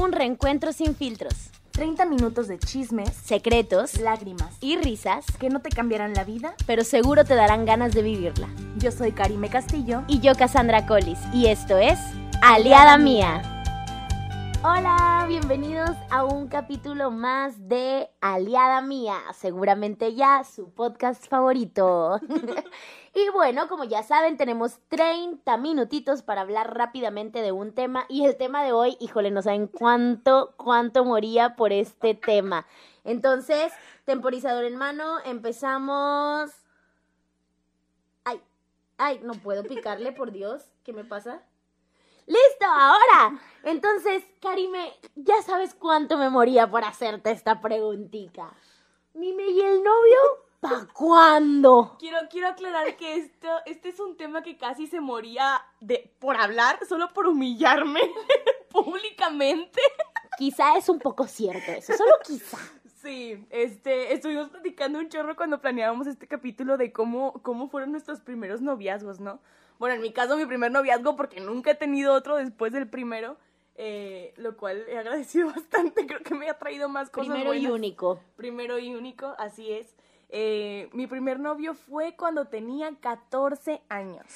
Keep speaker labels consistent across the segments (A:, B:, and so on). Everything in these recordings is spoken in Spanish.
A: Un reencuentro sin filtros,
B: 30 minutos de chismes,
A: secretos
B: lágrimas
A: y risas,
B: que no te cambiarán la vida.
A: pero seguro te darán ganas de vivirla.
B: Yo soy Karime Castillo.
A: Y yo, Cassandra Collis, y esto es Aliada Mía. Hola, bienvenidos a un capítulo más de Aliada Mía, seguramente ya su podcast favorito. y bueno, como ya saben, tenemos 30 minutitos para hablar rápidamente de un tema y el tema de hoy, híjole, no saben cuánto, cuánto moría por este tema. Entonces, temporizador en mano, empezamos... Ay, ay, no puedo picarle, por Dios, ¿qué me pasa? ¡Listo! ¡Ahora! Entonces, Karime, ya sabes cuánto me moría por hacerte esta preguntita. Mime, ¿y el novio? ¿Pa' cuándo?
C: Quiero, quiero aclarar que esto, este es un tema que casi se moría de, por hablar, solo por humillarme públicamente.
A: Quizá es un poco cierto eso, solo quizá.
C: Sí, este, estuvimos platicando un chorro cuando planeábamos este capítulo de cómo, cómo fueron nuestros primeros noviazgos, ¿no? Bueno, en mi caso, mi primer noviazgo, porque nunca he tenido otro después del primero, eh, lo cual he agradecido bastante, creo que me ha traído más cosas
A: Primero y único.
C: Primero y único, así es. Eh, mi primer novio fue cuando tenía 14 años.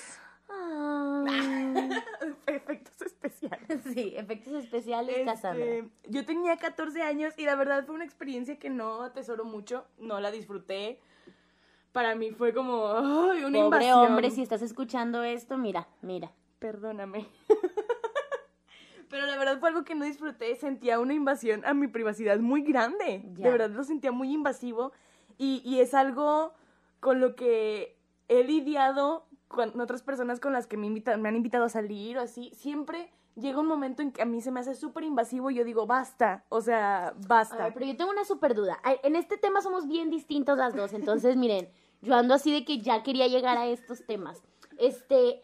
A: Ah,
C: Efectos especiales.
A: sí, efectos especiales,
C: Este,
A: Cassandra.
C: yo tenía 14 años y la verdad fue una experiencia que no atesoro mucho, no la disfruté. Para mí fue como ay, una
A: Pobre
C: invasión.
A: hombre, si estás escuchando esto, mira, mira.
C: Perdóname. Pero la verdad fue algo que no disfruté, sentía una invasión a mi privacidad muy grande.
A: Ya.
C: De verdad lo sentía muy invasivo y, y es algo con lo que he lidiado con otras personas con las que me, invitan, me han invitado a salir o así. Siempre llega un momento en que a mí se me hace súper invasivo y yo digo, basta, o sea, basta.
A: ver, pero yo tengo una super duda. En este tema somos bien distintos las dos, entonces miren, yo ando así de que ya quería llegar a estos temas. Este,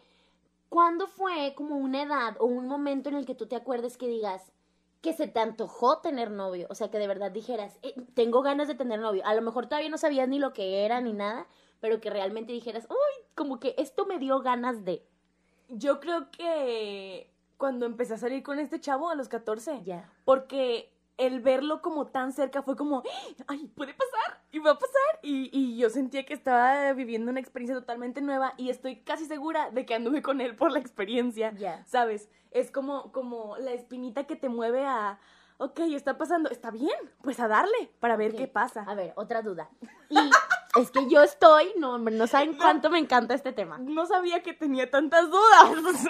A: ¿cuándo fue como una edad o un momento en el que tú te acuerdes que digas que se te antojó tener novio? O sea, que de verdad dijeras, "Eh, tengo ganas de tener novio. A lo mejor todavía no sabías ni lo que era ni nada, pero que realmente dijeras, uy, como que esto me dio ganas de.
C: Yo creo que cuando empecé a salir con este chavo a los 14,
A: Ya.
C: porque el verlo como tan cerca fue como, ay, puede pasar y va a pasar. Y, y yo sentía que estaba viviendo una experiencia totalmente nueva y estoy casi segura de que anduve con él por la experiencia,
A: Ya.
C: ¿sabes? Es como, como la espinita que te mueve a, ok, está pasando, está bien, pues a darle para ver qué pasa.
A: A ver, otra duda. Y es que yo estoy, no, hombre, no saben cuánto me encanta este tema.
C: No sabía que tenía tantas dudas.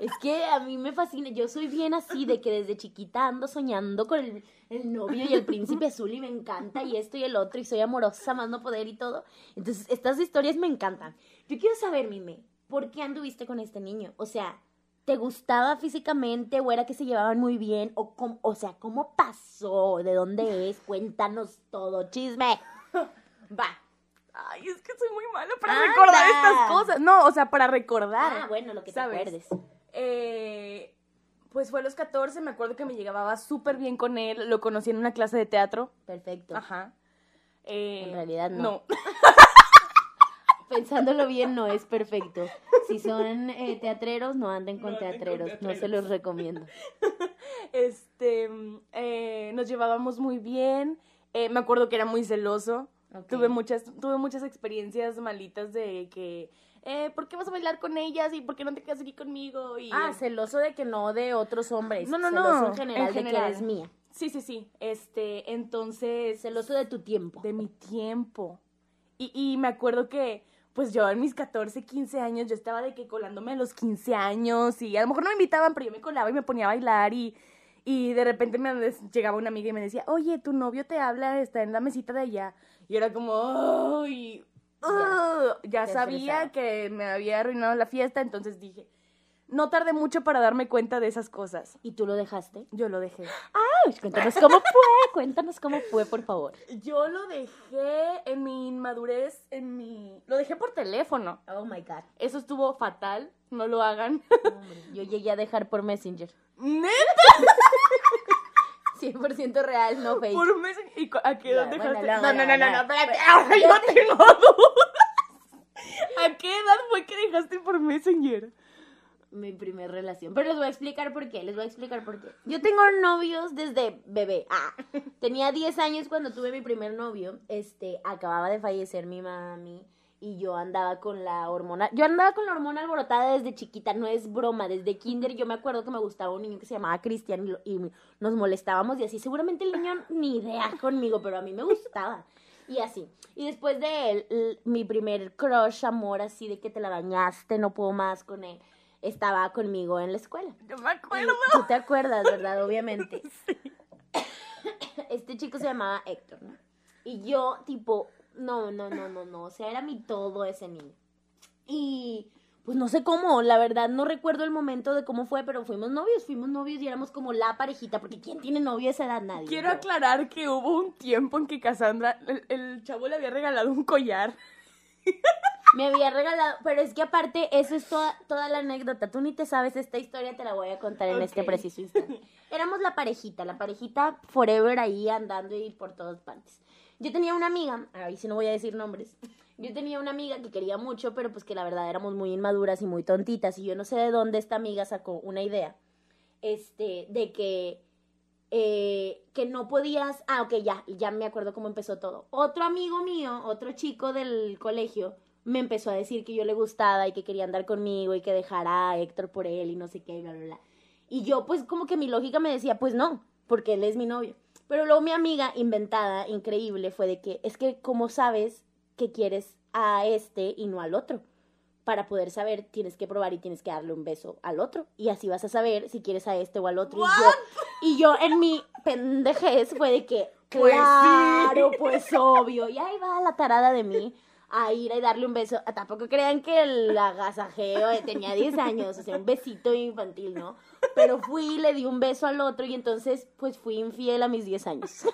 A: Es que a mí me fascina, yo soy bien así de que desde chiquita ando soñando con el, el novio y el príncipe azul y me encanta y esto y el otro y soy amorosa, más no poder y todo. Entonces, estas historias me encantan. Yo quiero saber, Mime, ¿por qué anduviste con este niño? O sea, ¿te gustaba físicamente o era que se llevaban muy bien? O, cómo- o sea, ¿cómo pasó? ¿De dónde es? Cuéntanos todo, chisme. Va.
C: Ay, es que soy muy malo para
A: Anda.
C: recordar estas cosas. No, o sea, para recordar.
A: Ah, bueno, lo que te
C: ¿sabes?
A: acuerdes.
C: Eh, pues fue a los 14, me acuerdo que me llevaba súper bien con él. Lo conocí en una clase de teatro.
A: Perfecto.
C: Ajá. Eh,
A: En realidad no.
C: No.
A: Pensándolo bien, no es perfecto. Si son eh, teatreros, no anden con
C: No anden con
A: teatreros. No se
C: teatreros.
A: los recomiendo.
C: Este, eh, nos llevábamos muy bien. Me acuerdo que era muy celoso. Tuve muchas, tuve muchas experiencias malitas de que, eh, ¿por qué vas a bailar con ellas? ¿Y por qué no te quedas aquí conmigo? Y,
A: Ah, celoso de que no de otros hombres.
C: No, no, no,
A: en general,
C: en
A: de que eres mía.
C: Sí, sí, sí. Este, entonces,
A: Celoso de tu tiempo.
C: de mi tiempo. Y, y me acuerdo que, pues yo en mis 14, 15 años, yo estaba de que colándome a los 15 años y a lo mejor no me invitaban, pero yo me colaba y me ponía a bailar y, y de repente me llegaba una amiga y me decía, oye, tu novio te habla, está en la mesita de allá. Y era como, ¡ay! ugh". ya sabía que me había arruinado la fiesta, entonces dije, no tardé mucho para darme cuenta de esas cosas.
A: ¿Y tú lo dejaste?
C: Yo lo dejé.
A: ¡Ay! Cuéntanos cómo fue, cuéntanos cómo fue, por favor.
C: Yo lo dejé en mi inmadurez, en mi... Lo dejé por teléfono.
A: Oh, my God.
C: Eso estuvo fatal, no lo hagan.
A: Yo llegué a dejar por Messenger.
C: ¿Neta?
A: 100% real, no fake.
C: Por Messenger. ¿Y a qué edad dejaste? no,
A: no,
C: no, no, no, espérate. Ahora yo tengo dudas. ¿A qué edad fue que dejaste por Messenger?
A: Mi primer relación. Pero les voy a explicar por qué, les voy a explicar por qué. Yo tengo novios desde bebé. Ah, tenía 10 años cuando tuve mi primer novio. Este, acababa de fallecer mi mami y yo andaba con la hormona. Yo andaba con la hormona alborotada desde chiquita, no es broma, desde kinder yo me acuerdo que me gustaba un niño que se llamaba Cristian y, y nos molestábamos y así. Seguramente el niño ni idea conmigo, pero a mí me gustaba. Y así. Y después de él, mi primer crush, amor, así de que te la bañaste, no puedo más con él, estaba conmigo en la escuela.
C: Yo me
A: Y
C: acuerdo.
A: Tú te acuerdas, ¿verdad? Obviamente. Este chico se llamaba Héctor, ¿no? Y yo, tipo, no, no, no, no, no. O sea, era mi todo ese niño. Y pues no sé cómo, la verdad no recuerdo el momento de cómo fue, pero fuimos novios, fuimos novios y éramos como la parejita, porque ¿quién tiene novio a esa edad? Nadie.
C: Quiero aclarar que hubo un tiempo en que Cassandra, el, el chavo le había regalado un collar.
A: Me había regalado, pero es que aparte, eso es toda, toda la anécdota. Tú ni te sabes esta historia, te la voy a contar en este preciso instante. Éramos la parejita, la parejita forever ahí andando y por todas partes. Yo tenía una amiga, ahí sí no voy a decir nombres. Yo tenía una amiga que quería mucho, pero pues que la verdad éramos muy inmaduras y muy tontitas. Y yo no sé de dónde esta amiga sacó una idea. Este, de que eh, que no podías. Ah, ok, ya, ya me acuerdo cómo empezó todo. Otro amigo mío, otro chico del colegio, me empezó a decir que yo le gustaba y que quería andar conmigo y que dejara a Héctor por él y no sé qué, y bla, bla, bla. Y yo, pues, como que mi lógica me decía, pues no, porque él es mi novio. Pero luego mi amiga, inventada, increíble, fue de que, es que, ¿cómo sabes que quieres a este y no al otro? Para poder saber, tienes que probar y tienes que darle un beso al otro. Y así vas a saber si quieres a este o al otro. Y yo, y yo en mi pendejez fue de que,
C: Pues sí.
A: claro, pues obvio. Y ahí va la tarada de mí a ir a darle un beso. Ah, Tampoco crean que el agasajeo eh, tenía 10 años, o sea, un besito infantil, ¿no? Pero fui, le di un beso al otro y entonces, pues fui infiel a mis 10 años.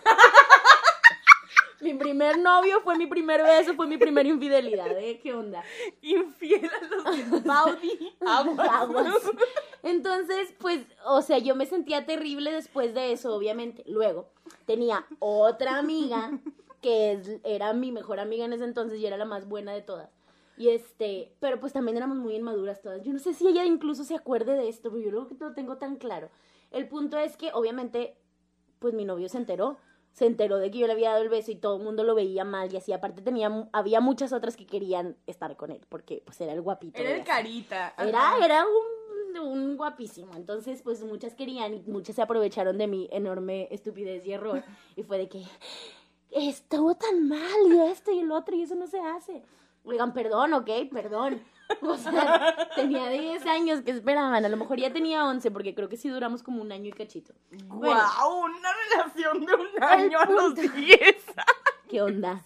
A: Mi primer novio fue mi primer beso, fue mi primera infidelidad, ¿eh? ¿Qué onda?
C: Infiel a los Baudi. Aguas.
A: Aguas. Entonces, pues, o sea, yo me sentía terrible después de eso, obviamente. Luego, tenía otra amiga que es- era mi mejor amiga en ese entonces y era la más buena de todas. Y este, pero pues también éramos muy inmaduras todas. Yo no sé si ella incluso se acuerde de esto, pero yo creo que no lo tengo tan claro. El punto es que, obviamente, pues mi novio se enteró. Se enteró de que yo le había dado el beso y todo el mundo lo veía mal y así. Aparte tenía, había muchas otras que querían estar con él porque pues era el guapito.
C: Era el
A: así.
C: carita.
A: Era, era un, un guapísimo. Entonces, pues muchas querían y muchas se aprovecharon de mi enorme estupidez y error. Y fue de que estuvo tan mal y esto y el otro y eso no se hace. Oigan, perdón, ok, perdón. O sea, tenía 10 años que esperaban. A lo mejor ya tenía 11 porque creo que sí duramos como un año y cachito. Bueno,
C: Guau, una relación de un año a los
A: punto.
C: 10.
A: ¿Qué onda?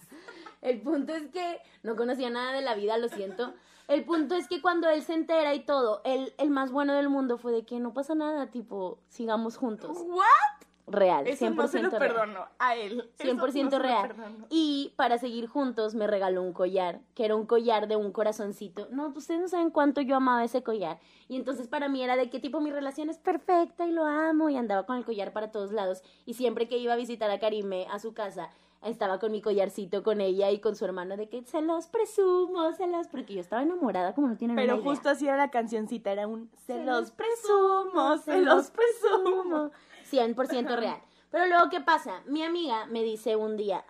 A: El punto es que no conocía nada de la vida, lo siento. El punto es que cuando él se entera y todo, él, el más bueno del mundo fue de que no pasa nada, tipo, sigamos juntos.
C: ¿What?
A: Real, 100%
C: Eso no se lo
A: real.
C: perdono a él. Eso
A: 100%
C: no se lo
A: real. Y para seguir juntos me regaló un collar, que era un collar de un corazoncito. No, ustedes no saben cuánto yo amaba ese collar. Y entonces para mí era de que tipo mi relación es perfecta y lo amo y andaba con el collar para todos lados. Y siempre que iba a visitar a Karime a su casa, estaba con mi collarcito con ella y con su hermano de que se los presumo, se los... Porque yo estaba enamorada como no tienen
C: Pero
A: una idea.
C: justo así era la cancioncita, era un se,
A: Se
C: los presumo, se los presumo.
A: 100% real. Pero luego, ¿qué pasa? Mi amiga me dice un día,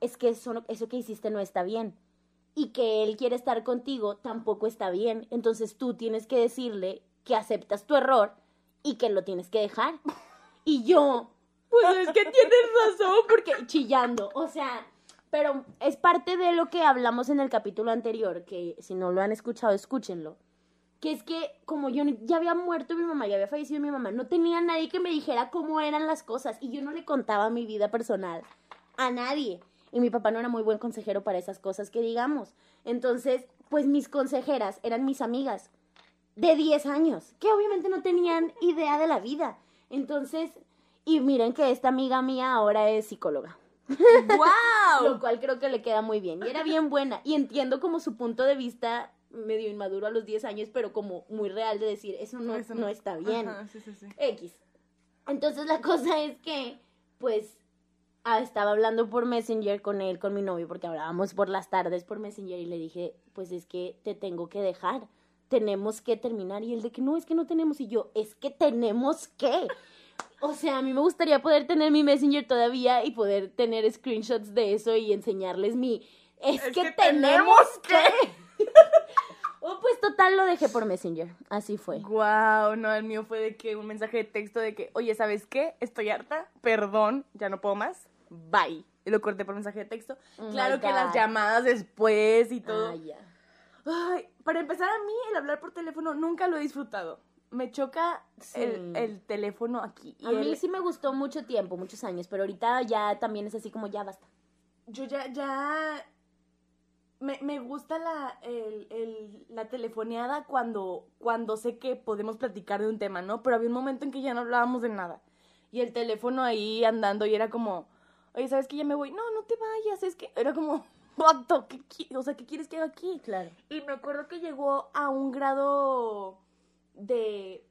A: es que eso, eso que hiciste no está bien. Y que él quiere estar contigo tampoco está bien. Entonces tú tienes que decirle que aceptas tu error y que lo tienes que dejar. Y yo, pues es que tienes razón, porque chillando, o sea, pero es parte de lo que hablamos en el capítulo anterior, que si no lo han escuchado, escúchenlo que es que como yo ya había muerto mi mamá, ya había fallecido mi mamá, no tenía nadie que me dijera cómo eran las cosas y yo no le contaba mi vida personal a nadie. Y mi papá no era muy buen consejero para esas cosas que digamos. Entonces, pues mis consejeras eran mis amigas de 10 años, que obviamente no tenían idea de la vida. Entonces, y miren que esta amiga mía ahora es psicóloga. Lo
C: ¡Wow!
A: cual creo que le queda muy bien. Y era bien buena. Y entiendo como su punto de vista medio inmaduro a los 10 años, pero como muy real de decir, eso no,
C: Eso
A: no está bien.
C: Ajá, sí, sí, sí.
A: X. Entonces la cosa es que, pues, ah, estaba hablando por Messenger con él, con mi novio, porque hablábamos por las tardes por Messenger y le dije, pues es que te tengo que dejar. tenemos que terminar. Y él de que no, es que no tenemos. Y yo, es que tenemos que. O sea, a mí me gustaría poder tener mi Messenger todavía y poder tener screenshots de eso y enseñarles mi... Es,
C: Es
A: que,
C: que
A: tenemos
C: tenemos
A: que... oh, pues total lo dejé por Messenger. Así fue.
C: Wow, no, el mío fue de que un mensaje de texto de que, oye, ¿sabes qué? Estoy harta, perdón, ya no puedo más, bye. Y lo corté por mensaje de texto.
A: Oh
C: claro que las llamadas después y todo.
A: Ah.
C: Ay, para empezar, a mí el hablar por teléfono nunca lo he disfrutado. Me choca
A: Sí.
C: el, el teléfono aquí. Y
A: A mí
C: el-
A: sí me gustó mucho tiempo, muchos años, pero ahorita ya también es así como ya basta.
C: Yo ya, ya... Me, me gusta la, el, el- la telefoneada cuando, cuando sé que podemos platicar de un tema, ¿no? Pero había un momento en que ya no hablábamos de nada. Y el teléfono ahí andando y era como, oye, ¿sabes que ya me voy? No, no te vayas, es que era como, vato, ¿qué, qui- o sea, ¿qué quieres que haga aquí?
A: Claro.
C: Y me acuerdo que llegó a un grado de...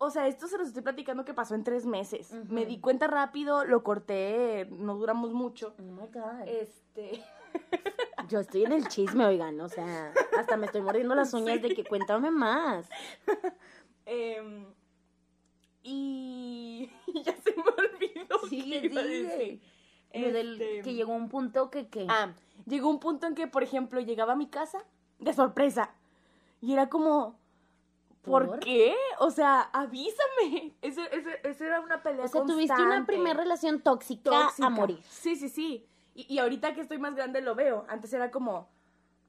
C: O sea, esto se los estoy platicando que pasó en tres meses. Me di cuenta rápido, lo corté, no duramos mucho.
A: Oh my God.
C: Este...
A: Yo estoy en el chisme, oigan, o sea, hasta me estoy mordiendo las uñas de que cuéntame más.
C: em, y ya se me olvidó decir.
A: Lo del
C: Este,
A: que llegó un punto que, que
C: Ah, llegó un punto en que, por ejemplo, llegaba a mi casa de sorpresa. Y era como, ¿por,
A: ¿Por?
C: qué? O sea, avísame. Ese, ese, ese era una pelea
A: o sea, tuviste una primera relación tóxica,
C: Tóxica.
A: a morir.
C: Sí, sí, sí. Y, y ahorita que estoy más grande lo veo. Antes era como,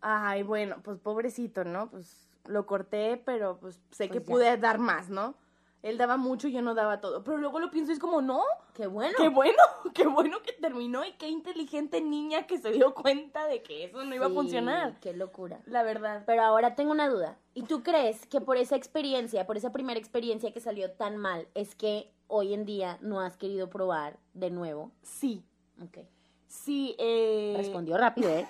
C: ay, bueno, pues pobrecito, ¿no? Pues lo corté, pero pues sé
A: Pues
C: que
A: ya.
C: pude dar más, ¿no? Él daba mucho y yo no daba todo. Pero luego lo pienso y es como, no,
A: Qué bueno.
C: qué bueno, qué bueno que terminó y qué inteligente niña que se dio cuenta de que eso no iba a funcionar.
A: Qué locura.
C: La verdad.
A: Pero ahora tengo una duda. ¿Y tú crees que por esa experiencia, por esa primera experiencia que salió tan mal, es que hoy en día no has querido probar de nuevo?
C: Sí,
A: Ok.
C: Sí. Eh...
A: Respondió rápido, ¿eh?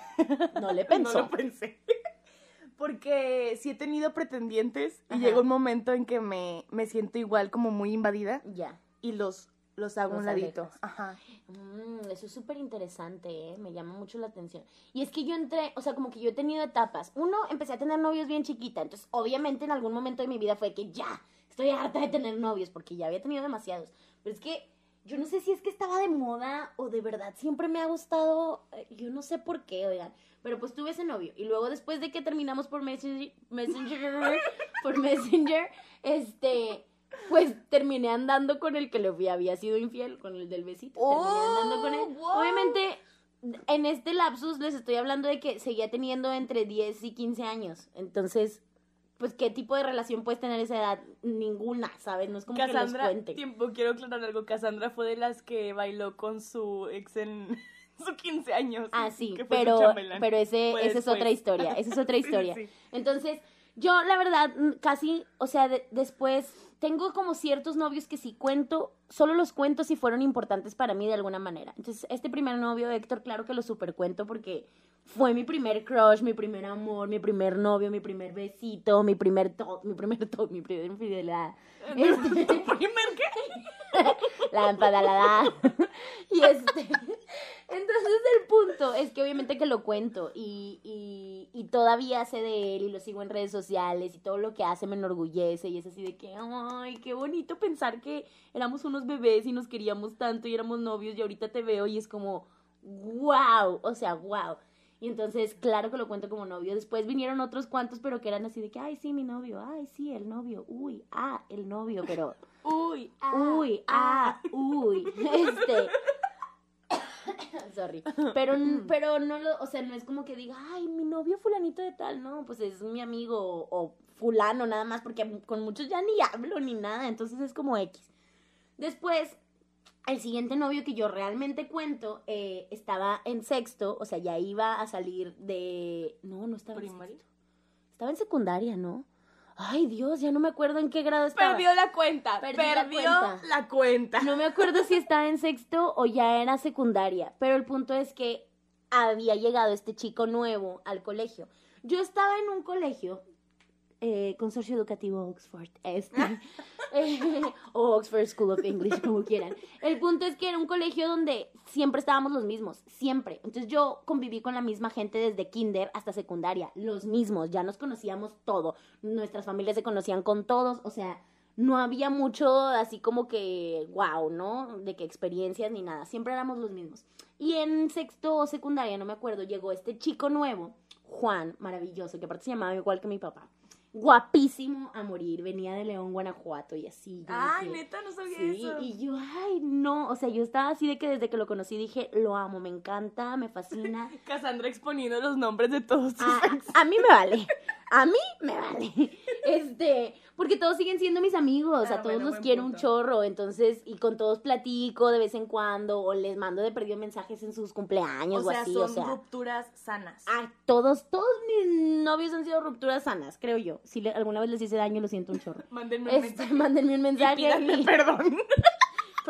A: No le pensó.
C: No lo pensé. Porque sí he tenido pretendientes y llega un momento en que me, me siento igual como muy invadida
A: Ya.
C: y los, los hago a un
A: Los
C: ladito.
A: alejas.
C: Ajá.
A: Mm, eso es súper interesante, ¿eh? me llama mucho la atención. Y es que yo entré, o sea, como que yo he tenido etapas. Uno, empecé a tener novios bien chiquita, entonces obviamente en algún momento de mi vida fue que ya, estoy harta de tener novios porque ya había tenido demasiados. Pero es que yo no sé si es que estaba de moda o de verdad siempre me ha gustado, eh, yo no sé por qué, oigan. Pero pues tuve ese novio y luego después de que terminamos por Messenger, Messenger por Messenger, este, pues terminé andando con el que le había sido infiel, con el del besito. terminé andando con él.
C: Oh, wow.
A: Obviamente, en este lapsus les estoy hablando de que seguía teniendo entre 10 y 15 años. Entonces, pues, ¿qué tipo de relación puedes tener a esa edad? Ninguna, ¿sabes? No es como que los
C: Cassandra,
A: cuente.
C: tiempo, quiero aclarar algo. Cassandra fue de las que bailó con su ex en sus 15 años.
A: Ah, sí, pero, pero ese, esa es otra historia, esa es otra historia.
C: sí.
A: Entonces, yo la verdad, casi, o sea, de- después, tengo como ciertos novios que si cuento, solo los cuento si fueron importantes para mí de alguna manera. Entonces, este primer novio, Héctor, claro que lo super cuento porque fue mi primer crush, mi primer amor, mi primer novio, mi primer besito, mi primer top, mi primer top, mi primer infidelidad. Este-
C: ¿Tu primer qué?
A: la empadalada. y este. Entonces el punto es que obviamente que lo cuento y, y, y todavía sé de él y lo sigo en redes sociales y todo lo que hace me enorgullece y es así de que, ay, qué bonito pensar que éramos unos bebés y nos queríamos tanto y éramos novios y ahorita te veo y es como, wow, o sea, wow. Y entonces, claro que lo cuento como novio. Después vinieron otros cuantos, pero que eran así de que, ay, sí, mi novio, ay, sí, el novio, uy, ah, el novio, pero...
C: Uy, ah,
A: Uy, ah, uy, este. Sorry. Pero, pero no lo, o sea, no es como que diga, ay, mi novio fulanito de tal, no, pues es mi amigo o, o fulano nada más, porque con muchos ya ni hablo ni nada, entonces es como X. Después, el siguiente novio que yo realmente cuento eh, estaba en sexto, o sea, ya iba a salir de... No, no estaba en sexto. Estaba en secundaria, ¿no? Ay, Dios, ya no me acuerdo en qué grado estaba.
C: Perdió la cuenta.
A: Perdí la
C: perdió
A: cuenta.
C: la cuenta.
A: No me acuerdo si estaba en sexto o ya era secundaria, pero el punto es que había llegado este chico nuevo al colegio. Yo estaba en un colegio eh, Consorcio Educativo Oxford, este, eh, o Oxford School of English, como quieran. El punto es que era un colegio donde siempre estábamos los mismos, siempre. Entonces yo conviví con la misma gente desde kinder hasta secundaria, los mismos, ya nos conocíamos todo, nuestras familias se conocían con todos, o sea, no había mucho así como que, wow, ¿no? De que experiencias ni nada, siempre éramos los mismos. Y en sexto o secundaria, no me acuerdo, llegó este chico nuevo, Juan, maravilloso, que aparte se llamaba igual que mi papá. Guapísimo a morir, venía de León, Guanajuato y así.
C: Ay,
A: dije,
C: neta, no sabía
A: Sí,
C: eso.
A: y yo, ay, no, o sea, yo estaba así de que desde que lo conocí dije, lo amo, me encanta, me fascina.
C: Cassandra exponiendo los nombres de todos tus
A: A,
C: ex.
A: a mí me vale. A mí me vale. Este, porque todos siguen siendo mis amigos,
C: Ah,
A: a todos
C: bueno,
A: los quiero un chorro, entonces, y con todos platico de vez en cuando, o les mando de perdido mensajes en sus cumpleaños
C: O
A: o,
C: sea,
A: así,
C: son
A: o sea.
C: rupturas sanas.
A: A todos, todos mis novios han sido rupturas sanas, creo yo. Si le- alguna vez les hice daño, lo siento un chorro.
C: Mándenme un
A: Este,
C: mensaje.
A: mándenme un
C: Y
A: mensaje.
C: pídanme
A: y-
C: perdón.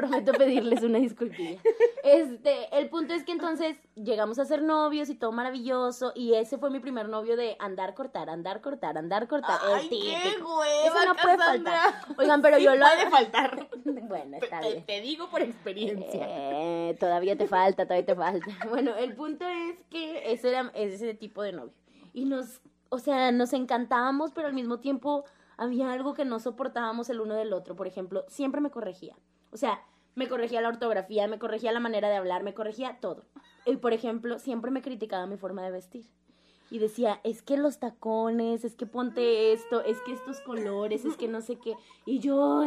A: Prometo pedirles una disculpilla. Este, el punto es que entonces llegamos a ser novios y todo maravilloso. Y ese fue mi primer novio de andar, cortar, andar, cortar, andar, cortar.
C: Ay,
A: el
C: qué hueva,
A: Eso no puede faltar. Oigan, pero
C: Sí
A: yo lo
C: puede faltar.
A: Bueno, está
C: te-
A: bien.
C: te digo por experiencia.
A: Eh, todavía te falta, todavía te falta. Bueno, el punto es que ese era ese tipo de novio. Y nos, o sea, nos encantábamos, pero al mismo tiempo había algo que no soportábamos el uno del otro. Por ejemplo, siempre me corregía. O sea, me corregía la ortografía, me corregía la manera de hablar, me corregía todo. Y por ejemplo, siempre me criticaba mi forma de vestir. Y decía, es que los tacones, es que ponte esto, es que estos colores, es que no sé qué. Y yo,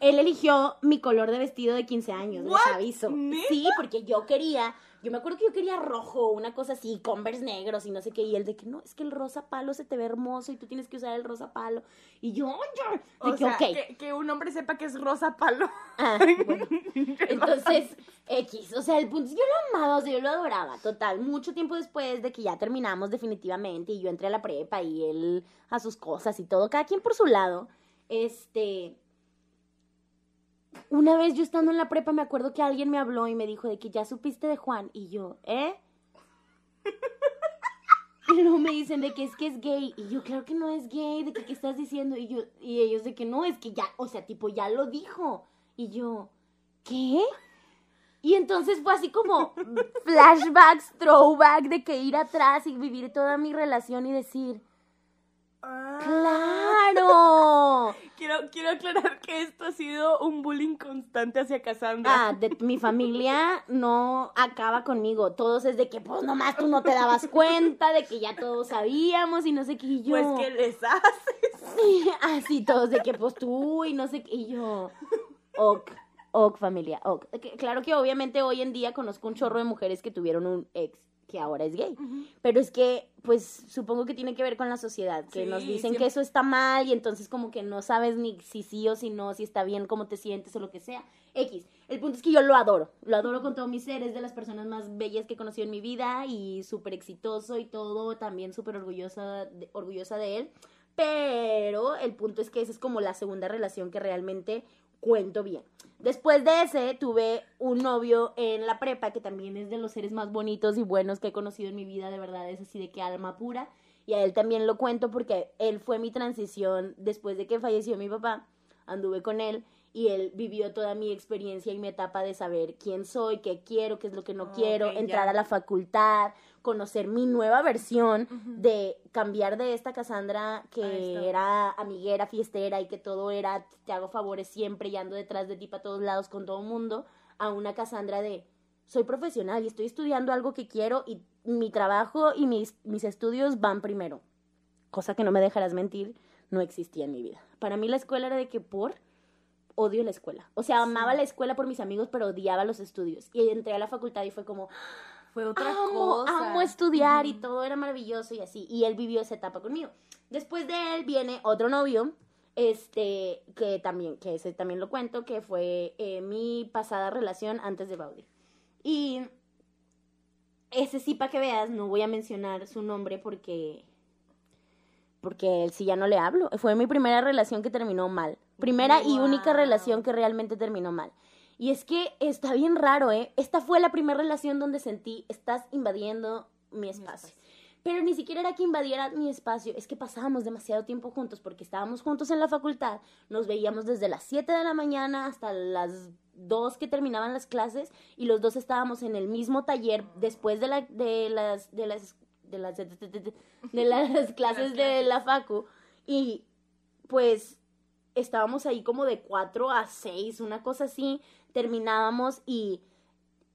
A: él eligió mi color de vestido de 15 años, les aviso.
C: ¿Neta?
A: Sí, porque yo quería, yo me acuerdo que yo quería rojo, una cosa así, Converse negros y no sé qué. Y él de que no, es que el rosa palo se te ve hermoso y tú tienes que usar el rosa palo. Y yo, yo, de
C: O
A: que
C: sea, que, que un hombre sepa que es rosa palo.
A: Ah, bueno. Entonces, X, o sea, el punto es que yo lo amaba, o sea, yo lo adoraba, total. Mucho tiempo después de que ya terminamos definitivamente y yo entré a la prepa y él a sus cosas y todo, cada quien por su lado, este... Una vez yo estando en la prepa me acuerdo que alguien me habló y me dijo de que ya supiste de Juan y yo, ¿eh? Y luego me dicen de que es que es gay. Y yo, claro que no es gay, de que qué estás diciendo. Y yo, y ellos de que no, es que ya, o sea, tipo, ya lo dijo. Y yo, ¿qué? Y entonces fue así como flashbacks, throwback de que ir atrás y vivir toda mi relación y decir,
C: Ah.
A: ¡claro!
C: Quiero, quiero aclarar que esto ha sido un bullying constante hacia Cassandra.
A: Ah, de, mi familia no acaba conmigo. Todos es de que, pues nomás tú no te dabas cuenta, de que ya todos sabíamos y no sé qué. Y yo,
C: Pues que les haces.
A: Sí, así todos de que pues tú y no sé qué, y yo, ok, ok familia, ok. Claro que obviamente hoy en día conozco un chorro de mujeres que tuvieron un ex que ahora es gay, pero es que pues supongo que tiene que ver con la sociedad, que
C: Sí,
A: nos dicen
C: siempre-
A: que eso está mal y entonces como que no sabes ni si sí o si no, si está bien, cómo te sientes o lo que sea. X. El punto es que yo lo adoro, lo adoro con todo mi ser, es de las personas más bellas que he conocido en mi vida y súper exitoso y todo, también súper orgullosa de, orgullosa de él. Pero el punto es que esa es como la segunda relación que realmente cuento bien. Después de ese, tuve un novio en la prepa que también es de los seres más bonitos y buenos que he conocido en mi vida, de verdad, es así de que alma pura. Y a él también lo cuento porque él fue mi transición después de que falleció mi papá. Anduve con él y él vivió toda mi experiencia y mi etapa de saber quién soy, qué quiero, qué es lo que no
C: Ok,
A: quiero, entrar a la facultad, conocer mi nueva versión de cambiar de esta Cassandra que era amiguera, fiestera y que todo era te hago favores siempre y ando detrás de ti para todos lados con todo el mundo, a una Cassandra de soy profesional y estoy estudiando algo que quiero y mi trabajo y mis, mis estudios van primero. Cosa que no me dejarás mentir, no existía en mi vida. Para mí la escuela era de que por odio la escuela. O sea, amaba la escuela por mis amigos, pero odiaba los estudios. Y entré a la facultad y fue como,
C: Fue otra
A: amo,
C: cosa.
A: amo estudiar y todo era maravilloso y así. Y él vivió esa etapa conmigo. Después de él viene otro novio, este, que también, que ese también lo cuento, que fue eh, mi pasada relación antes de Baudi. Y ese sí, para que veas, no voy a mencionar su nombre porque porque él sí ya no le hablo. Fue mi primera relación que terminó mal. Primera y única relación que realmente terminó mal. Y es que está bien raro, ¿eh? Esta fue la primera relación donde sentí, estás invadiendo mi espacio.
C: espacio.
A: pero ni siquiera era que invadiera mi espacio, es que pasábamos demasiado tiempo juntos porque estábamos juntos en la facultad, nos veíamos desde las 7 de la mañana hasta las 2 que terminaban las clases y los dos estábamos en el mismo taller después de, la, de las de las de las de, las clases de la facu y pues estábamos ahí como de 4 a 6, una cosa así, terminábamos y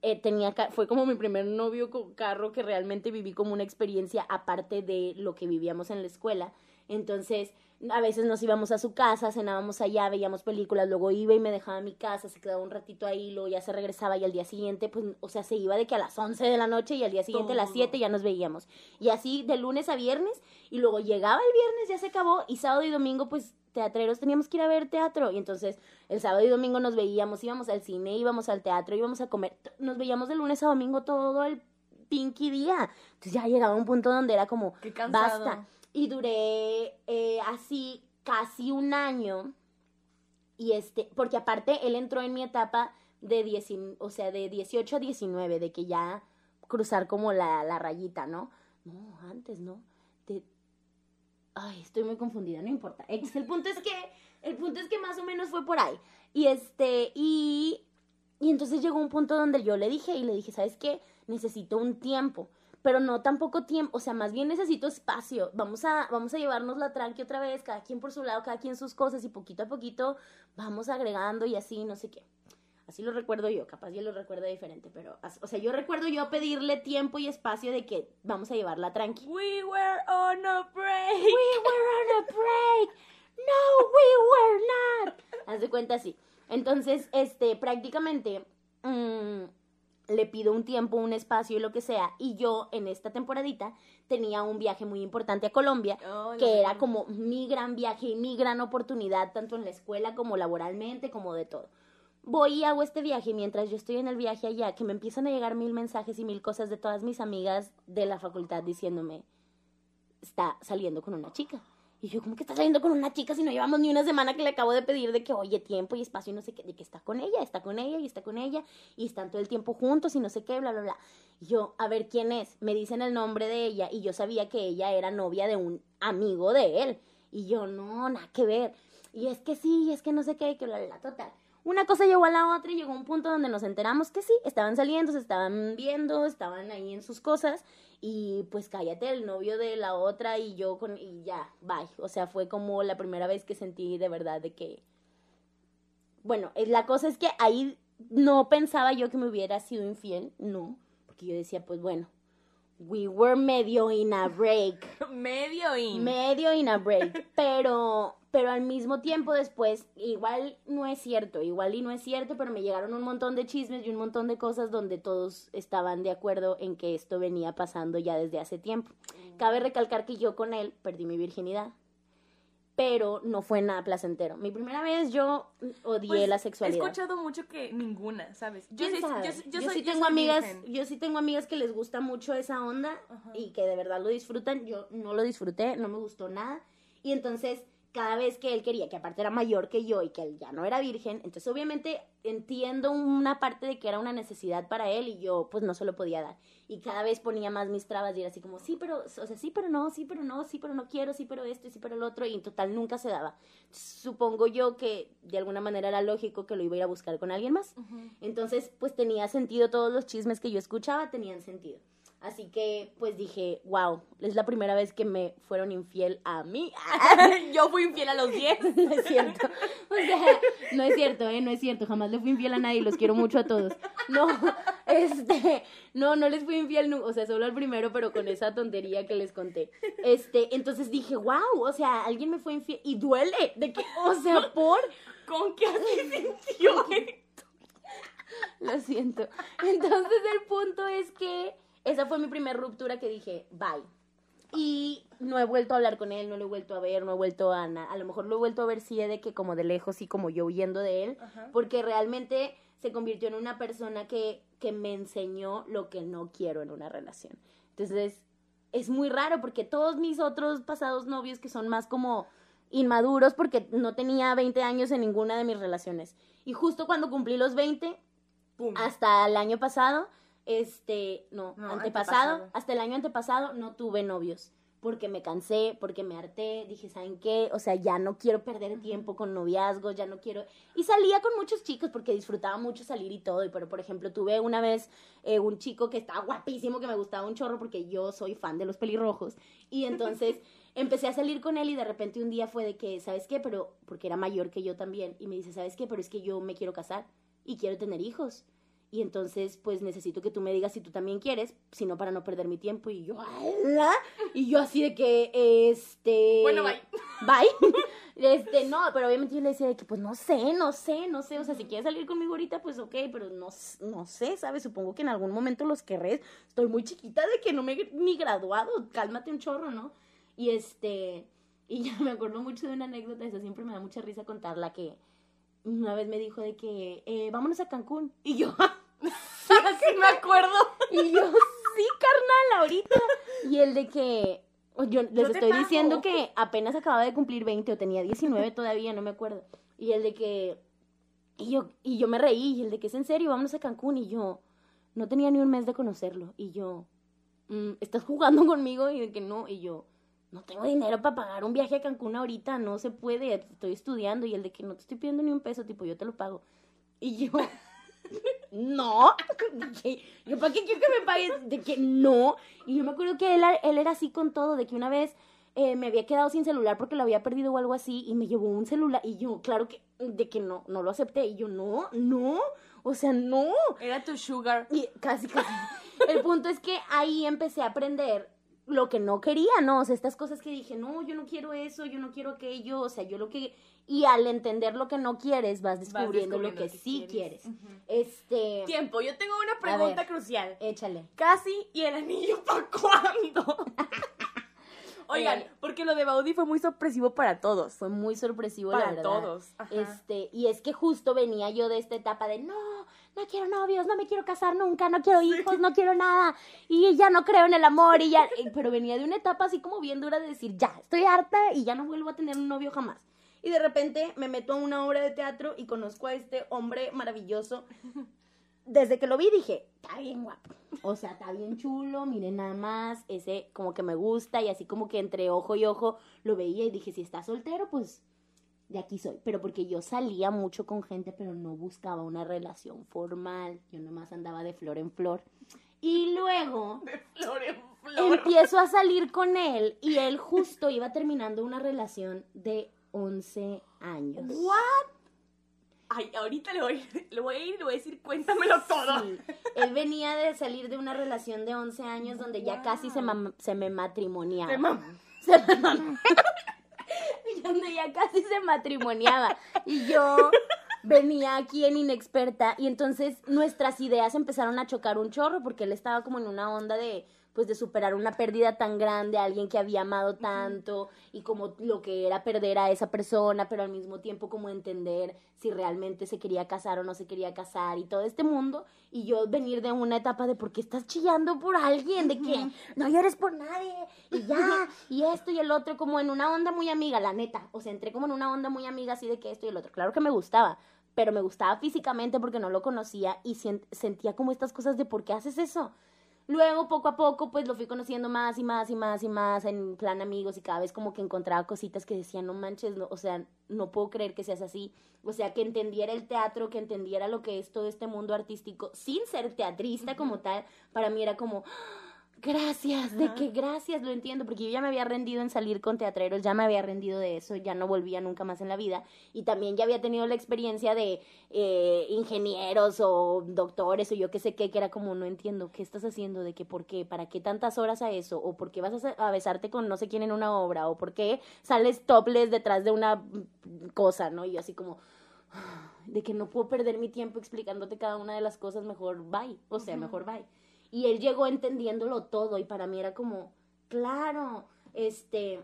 A: eh, tenía fue como mi primer novio con carro que realmente viví como una experiencia aparte de lo que vivíamos en la escuela. Entonces, a veces nos íbamos a su casa, cenábamos allá, veíamos películas, luego iba y me dejaba en mi casa, se quedaba un ratito ahí, luego ya se regresaba y al día siguiente, pues, o sea, se iba de que a las 11 de la noche y al día siguiente a las 7 ya nos veíamos. Y así de lunes a viernes y luego llegaba el viernes, ya se acabó y sábado y domingo pues teatreros teníamos que ir a ver teatro y entonces el sábado y domingo nos veíamos, íbamos al cine, íbamos al teatro, íbamos a comer, nos veíamos de lunes a domingo todo el pinky día. Entonces ya llegaba un punto donde era como,
C: Qué
A: basta. Y duré eh, así casi un año y este, porque aparte él entró en mi etapa de, dieci, o sea, de 18 a 19, de que ya cruzar como la, la rayita, ¿no? No, antes, ¿no? De, Ay, estoy muy confundida, no importa. El punto es que, el punto es que más o menos fue por ahí. Y este, y, y entonces llegó un punto donde yo le dije, y le dije, ¿sabes qué? Necesito un tiempo, pero no tan poco tiempo, o sea, más bien necesito espacio. Vamos a, vamos a llevarnos la tranqui otra vez, cada quien por su lado, cada quien sus cosas, y poquito a poquito vamos agregando y así, no sé qué. Así lo recuerdo yo, capaz yo lo recuerdo diferente, pero, o sea, yo recuerdo yo pedirle tiempo y espacio de que vamos a llevarla tranqui.
C: We were on a break.
A: We were on a break. No, we were not. Haz de cuenta así. Entonces, este, prácticamente mmm, le pido un tiempo, un espacio y lo que sea. Y yo en esta temporadita tenía un viaje muy importante a Colombia,
C: Oh,
A: que
C: no.
A: era como mi gran viaje y mi gran oportunidad, tanto en la escuela como laboralmente, como de todo. Voy y hago este viaje y mientras yo estoy en el viaje allá, que me empiezan a llegar mil mensajes y mil cosas de todas mis amigas de la facultad diciéndome, está saliendo con una chica. Y yo, ¿cómo que está saliendo con una chica si no llevamos ni una semana que le acabo de pedir de que, oye, tiempo y espacio y no sé qué, de que está con ella, está con ella y está con ella y están todo el tiempo juntos y no sé qué, bla, bla, bla. Y yo, a ver quién es, me dicen el nombre de ella y yo sabía que ella era novia de un amigo de él. Y yo, no, nada que ver. Y es que sí, es que no sé qué, que bla, bla, bla, total. Una cosa llegó a la otra y llegó un punto donde nos enteramos que sí, estaban saliendo, se estaban viendo, estaban ahí en sus cosas y pues cállate, el novio de la otra y yo con y ya, bye. O sea, fue como la primera vez que sentí de verdad de que bueno, eh, la cosa es que ahí no pensaba yo que me hubiera sido infiel, no, porque yo decía, pues bueno, we were medio in a break
C: Medio in.
A: medio in a break, pero, pero al mismo tiempo después, igual no es cierto, igual y no es cierto, pero me llegaron un montón de chismes y un montón de cosas donde todos estaban de acuerdo en que esto venía pasando ya desde hace tiempo. Cabe recalcar que yo con él perdí mi virginidad, pero no fue nada placentero. Mi primera vez yo odié
C: Pues,
A: la
C: He
A: sexualidad.
C: escuchado mucho que ninguna, ¿sabes? Yo,
A: ¿Quién
C: sí-
A: sabe?
C: yo, sí- yo
A: Yo
C: soy,
A: sí tengo amigas,
C: virgen.
A: yo sí tengo amigas que les gusta mucho esa onda
C: Ajá.
A: y que de verdad lo disfrutan. Yo no lo disfruté, no me gustó nada. Y entonces, cada vez que él quería, que aparte era mayor que yo y que él ya no era virgen, entonces obviamente entiendo una parte de que era una necesidad para él y yo pues no se lo podía dar. Y cada vez ponía más mis trabas y era así como, sí, pero, o sea, sí, pero no, sí, pero no, sí, pero no quiero, sí, pero esto y sí, pero el otro. Y en total nunca se daba. Supongo yo que de alguna manera era lógico que lo iba a ir a buscar con alguien más. Entonces, pues tenía sentido, todos los chismes que yo escuchaba tenían sentido. Así que, pues dije, wow, es la primera vez que me fueron infiel a mí.
C: yo fui infiel a los 10.
A: no es cierto. O sea, no es cierto, ¿eh? No es cierto. Jamás le fui infiel a nadie. Los quiero mucho a todos. No, este, no, no les fui infiel. O sea, solo al primero, pero con esa tontería que les conté. Este, entonces dije, wow, o sea, alguien me fue infiel. Y duele. De que, o sea, por.
C: ¿Con qué así sintió?
A: Lo siento. Entonces el punto es que esa fue mi primera ruptura que dije, bye. Y no he vuelto a hablar con él, no lo he vuelto a ver, no he vuelto a nada. A lo mejor lo he vuelto a ver sí de que como de lejos y como yo huyendo de él,
C: Ajá.
A: porque realmente se convirtió en una persona que, que me enseñó lo que no quiero en una relación. Entonces es muy raro porque todos mis otros pasados novios que son más como inmaduros porque no tenía 20 años en ninguna de mis relaciones. Y justo cuando cumplí los 20,
C: Pum.
A: hasta el año pasado este, no,
C: No,
A: antepasado,
C: antepasado.
A: hasta el año antepasado no tuve novios. Porque me cansé, porque me harté, dije, ¿saben qué? O sea, ya no quiero perder tiempo con noviazgos, ya no quiero... Y salía con muchos chicos porque disfrutaba mucho salir y todo. Y pero, por ejemplo, tuve una vez eh, un chico que estaba guapísimo, que me gustaba un chorro porque yo soy fan de los pelirrojos. Y entonces empecé a salir con él y de repente un día fue de que, ¿sabes qué? Pero, porque era mayor que yo también. Y me dice, ¿sabes qué? Pero es que yo me quiero casar y quiero tener hijos. Y entonces, pues necesito que tú me digas si tú también quieres, sino para no perder mi tiempo. Y yo, ¿ala? Y yo así de que, este...
C: Bueno, bye.
A: Bye. Este, no, pero obviamente yo le decía de que, pues no sé, no sé, no sé. O sea, si quieres salir conmigo ahorita, pues ok, pero no, no sé, ¿sabes? Supongo que en algún momento los querré. Estoy muy chiquita de que no me he ni graduado. Cálmate un chorro, ¿no? Y este, y ya me acuerdo mucho de una anécdota, esa siempre me da mucha risa contarla, que una vez me dijo de que, eh, vámonos a Cancún. Y yo,
C: sí me acuerdo.
A: y yo, sí, carnal, ahorita. Y el de que, yo les
C: Yo
A: estoy diciendo que apenas acababa de cumplir 20 o tenía 19 todavía, no me acuerdo. Y el de que, y yo, y yo me reí, y el de que es en serio, vámonos a Cancún. Y yo, no tenía ni un mes de conocerlo. Y yo, "Mm, ¿estás jugando conmigo? Y de que no. Y yo, no tengo dinero para pagar un viaje a Cancún ahorita, no se puede, estoy estudiando. Y el de que no te estoy pidiendo ni un peso, tipo, yo te lo pago. Y yo, no, yo para qué quiero que me pagues, de que no. Y yo me acuerdo que él, él era así con todo, de que una vez eh, me había quedado sin celular porque lo había perdido o algo así y me llevó un celular y yo, claro que, de que no, no lo acepté. Y yo, no, no, o sea, no.
C: Era tu sugar.
A: Y casi, casi. El punto es que ahí empecé a aprender lo que no quería, ¿no? O sea, estas cosas que dije, no, yo no quiero eso, yo no quiero aquello, o sea, yo lo que... Y al entender lo que no quieres, vas descubriendo, lo que, sí quieres. Este...
C: Tiempo, yo tengo una pregunta
A: ver.
C: crucial.
A: Échale.
C: Casi y el anillo para cuándo. Oigan,
A: Eh.
C: porque lo de Baudi fue muy sorpresivo para todos.
A: Fue muy sorpresivo, la
C: Para todos. Ajá.
A: Este, y es que justo venía yo de esta etapa de no, no quiero novios, no me quiero casar nunca, no quiero hijos, no quiero nada, y ya no creo en el amor, y ya, pero venía de una etapa así como bien dura de decir, ya, estoy harta y ya no vuelvo a tener un novio jamás. Y de repente me meto a una obra de teatro y conozco a este hombre maravilloso. Desde que lo vi dije, está bien guapo. O sea, está bien chulo, miren nada más, ese como que me gusta y así como que entre ojo y ojo lo veía y dije, si está soltero, pues de aquí soy. Pero porque yo salía mucho con gente, pero no buscaba una relación formal. Yo nomás andaba de flor en flor. Y luego
C: Flor en flor.
A: empiezo a salir con él y él justo iba terminando una relación de 11 años.
C: ¿What? Ay, ahorita le voy, le voy a ir y le voy a decir, cuéntamelo todo.
A: Sí. Él venía de salir de una relación de 11 años donde ya casi se, me matrimoniaba.
C: Mam-
A: Se me mam- donde ya casi se matrimoniaba. Y yo venía aquí en inexperta y entonces nuestras ideas empezaron a chocar un chorro porque él estaba como en una onda de pues de superar una pérdida tan grande a alguien que había amado tanto y como lo que era perder a esa persona, pero al mismo tiempo como entender si realmente se quería casar o no se quería casar y todo este mundo y yo venir de una etapa de por qué estás chillando por alguien, de que no llores por nadie y ya, y esto y el otro, como en una onda muy amiga, la neta, o sea, entré como en una onda muy amiga así de que esto y el otro, claro que me gustaba, pero me gustaba físicamente porque no lo conocía y sentía como estas cosas de por qué haces eso. Luego, poco a poco, pues lo fui conociendo más y más y más y más en plan amigos y cada vez como que encontraba cositas que decía, no manches, no, o sea, no puedo creer que seas así. O sea, que entendiera el teatro, que entendiera lo que es todo este mundo artístico, sin ser teatrista como tal, para mí era como, gracias, de que gracias, lo entiendo, porque yo ya me había rendido en salir con teatreros, ya me había rendido de eso, ya no volvía nunca más en la vida, y también ya había tenido la experiencia de eh, ingenieros o doctores o yo qué sé qué, que era como, no entiendo, ¿qué estás haciendo? ¿De qué? ¿Por qué? ¿Para qué tantas horas a eso? ¿O por qué vas a, sa- a besarte con no sé quién en una obra? ¿O por qué sales topless detrás de una mm, cosa, no? Y yo así como de que no puedo perder mi tiempo explicándote cada una de las cosas, mejor bye, o sea, mejor bye. Y él llegó entendiéndolo todo y para mí era como, claro, este,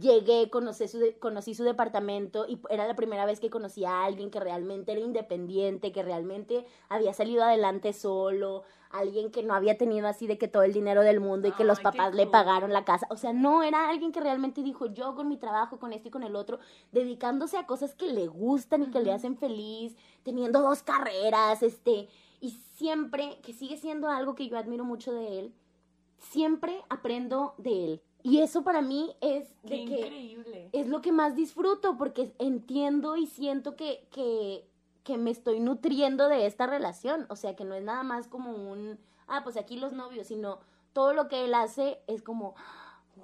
A: llegué, conocí su, de- conocí su departamento y era la primera vez que conocía a alguien que realmente era independiente, que realmente había salido adelante solo, alguien que no había tenido así de que todo el dinero del mundo y que los
C: Ay,
A: papás le
C: cool.
A: pagaron la casa. O sea, no, era alguien que realmente dijo yo con mi trabajo, con esto y con el otro, dedicándose a cosas que le gustan y que le hacen feliz, teniendo dos carreras, este, y siempre, que sigue siendo algo que yo admiro mucho de él, siempre aprendo de él. Y eso para mí es
C: Qué
A: de que
C: increíble.
A: es lo que más disfruto porque entiendo y siento que, que, que me estoy nutriendo de esta relación. O sea, que no es nada más como un, ah, pues aquí los novios, sino todo lo que él hace es como,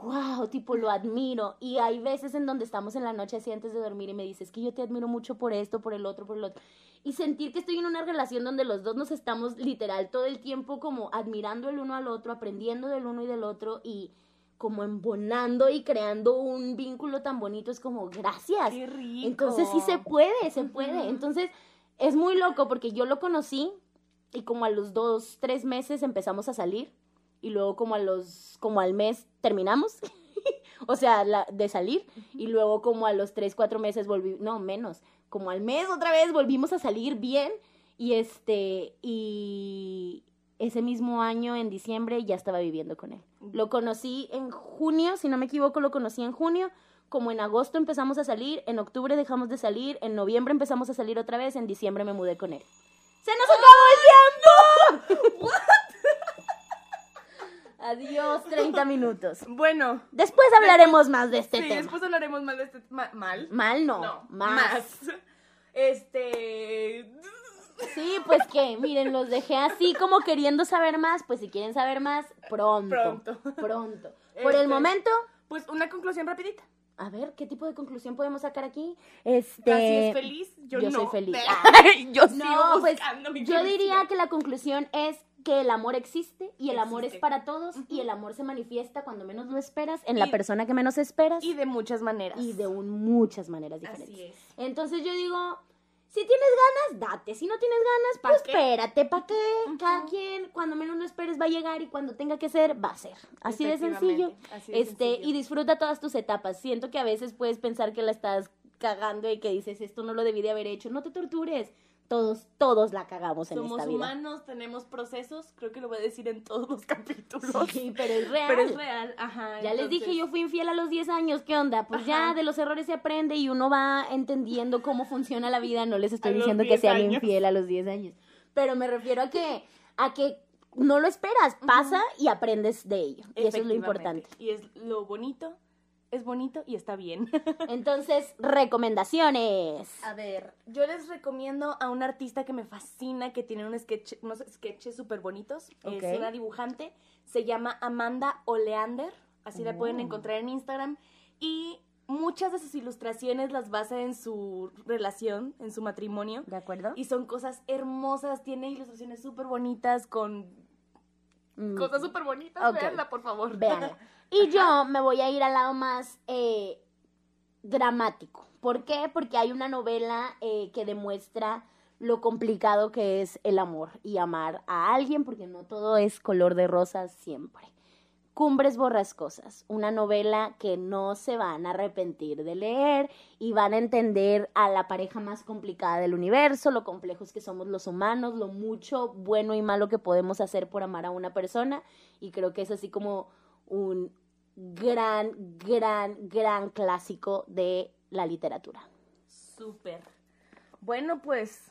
A: wow, tipo, lo admiro. Y hay veces en donde estamos en la noche así antes de dormir y me dices que yo te admiro mucho por esto, por el otro, por el otro. Y sentir que estoy en una relación donde los dos nos estamos literal todo el tiempo como admirando el uno al otro, aprendiendo del uno y del otro y como embonando y creando un vínculo tan bonito es como gracias.
C: Qué rico.
A: Entonces sí se puede, se puede. Entonces es muy loco porque yo lo conocí y como a los dos, tres meses empezamos a salir y luego como a los, como al mes terminamos. o sea, la, de salir y luego como a los tres, cuatro meses volví, no, menos, como al mes otra vez volvimos a salir bien y este, y ese mismo año en diciembre ya estaba viviendo con él. Lo conocí en junio, si no me equivoco, lo conocí en junio. Como en agosto empezamos a salir, en octubre dejamos de salir, en noviembre empezamos a salir otra vez, en diciembre me mudé con él. ¡Se nos acabó el tiempo! Adiós, 30 minutos.
C: Bueno,
A: Después hablaremos más de este
C: sí,
A: tema.
C: después hablaremos mal de este ma- mal.
A: Mal no,
C: No,
A: más.
C: Este.
A: Sí, pues que, miren, los dejé así como queriendo saber más, pues si quieren saber más, pronto.
C: Pronto.
A: Pronto. Por el
C: Este-
A: momento,
C: Pues una conclusión rapidita.
A: a ver, ¿qué tipo de conclusión podemos sacar aquí? Este...
C: Casi es feliz, yo,
A: yo
C: no.
A: soy feliz.
C: yo sigo
A: No, pues
C: buscando mi
A: yo diría que la conclusión es que el amor existe y el amor es para todos y el amor se manifiesta cuando menos lo esperas, en la persona que menos esperas
C: Y de muchas maneras.
A: y de un- muchas maneras diferentes.
C: Así es.
A: Entonces yo digo, si tienes ganas, date. Si no tienes ganas,
C: ¿Pa
A: pues
C: qué?
A: espérate. ¿Para qué? Cada quien, cuando menos lo esperes, va a llegar y cuando tenga que ser, va a ser. Así de sencillo.
C: Así de
A: este,
C: sencillo.
A: y disfruta todas tus etapas. Siento que a veces puedes pensar que la estás cagando y que dices, esto no lo debí de haber hecho. No te tortures. Todos, todos la cagamos en
C: Somos
A: esta vida.
C: humanos, tenemos procesos, creo que lo voy a decir en todos los capítulos.
A: Sí, pero es real.
C: Pero es real, ajá.
A: Ya les dije, yo fui infiel a los 10 años, ¿qué onda? Pues ya de los errores se aprende y uno va entendiendo cómo funciona la vida. No les estoy
C: A
A: diciendo que
C: 10
A: sean
C: años.
A: infiel a los 10 años. Pero me refiero a que, a que no lo esperas, pasa y aprendes de ello. Y eso es lo importante.
C: Y es lo bonito, es bonito y está bien.
A: Entonces, recomendaciones.
C: A ver, yo les recomiendo a un artista que me fascina, que tiene un sketch, unos sketches súper bonitos. Es una dibujante. Se llama Amanda Oleander. Así la pueden
A: Oh.
C: encontrar en Instagram. Y muchas de sus ilustraciones las basa en su relación, en su matrimonio.
A: ¿De acuerdo?
C: Y son cosas hermosas. Tiene ilustraciones súper bonitas con
A: Mm,
C: cosas súper bonitas.
A: Ok.
C: Véanla, por favor.
A: Véanla. Y yo me voy a ir al lado más eh, dramático. ¿Por qué? Porque hay una novela eh, que demuestra lo complicado que es el amor y amar a alguien, porque no todo es color de rosas siempre. Cumbres Borrascosas, una novela que no se van a arrepentir de leer y van a entender a la pareja más complicada del universo, lo complejos que somos los humanos, lo mucho bueno y malo que podemos hacer por amar a una persona y creo que es así como un gran, gran, gran clásico de la literatura.
C: Súper. Bueno, pues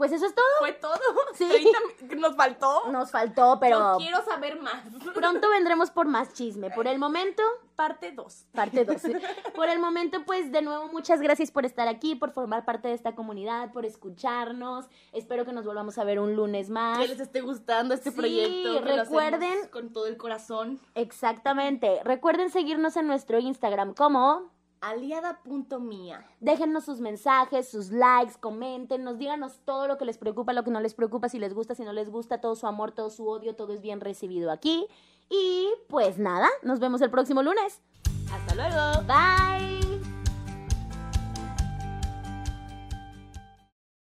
A: Pues eso es todo.
C: fue todo.
A: Sí.
C: 30 mi- nos faltó.
A: Nos faltó, pero
C: Yo quiero saber más.
A: pronto vendremos por más chisme. Por el momento,
C: Parte 2.
A: parte 12. Por el momento, pues de nuevo, muchas gracias por estar aquí, por formar parte de esta comunidad, por escucharnos. Espero que nos volvamos a ver un lunes más.
C: Que les esté gustando este
A: Sí,
C: proyecto. que
A: recuerden-
C: con todo el corazón.
A: Exactamente. Recuerden seguirnos en nuestro Instagram como
C: Aliada.mía.
A: Déjennos sus mensajes, sus likes, coméntenos, díganos todo lo que les preocupa, lo que no les preocupa, si les gusta, si no les gusta, todo su amor, todo su odio, todo es bien recibido aquí. Y pues nada, nos vemos el próximo lunes.
C: Hasta luego.
A: Bye.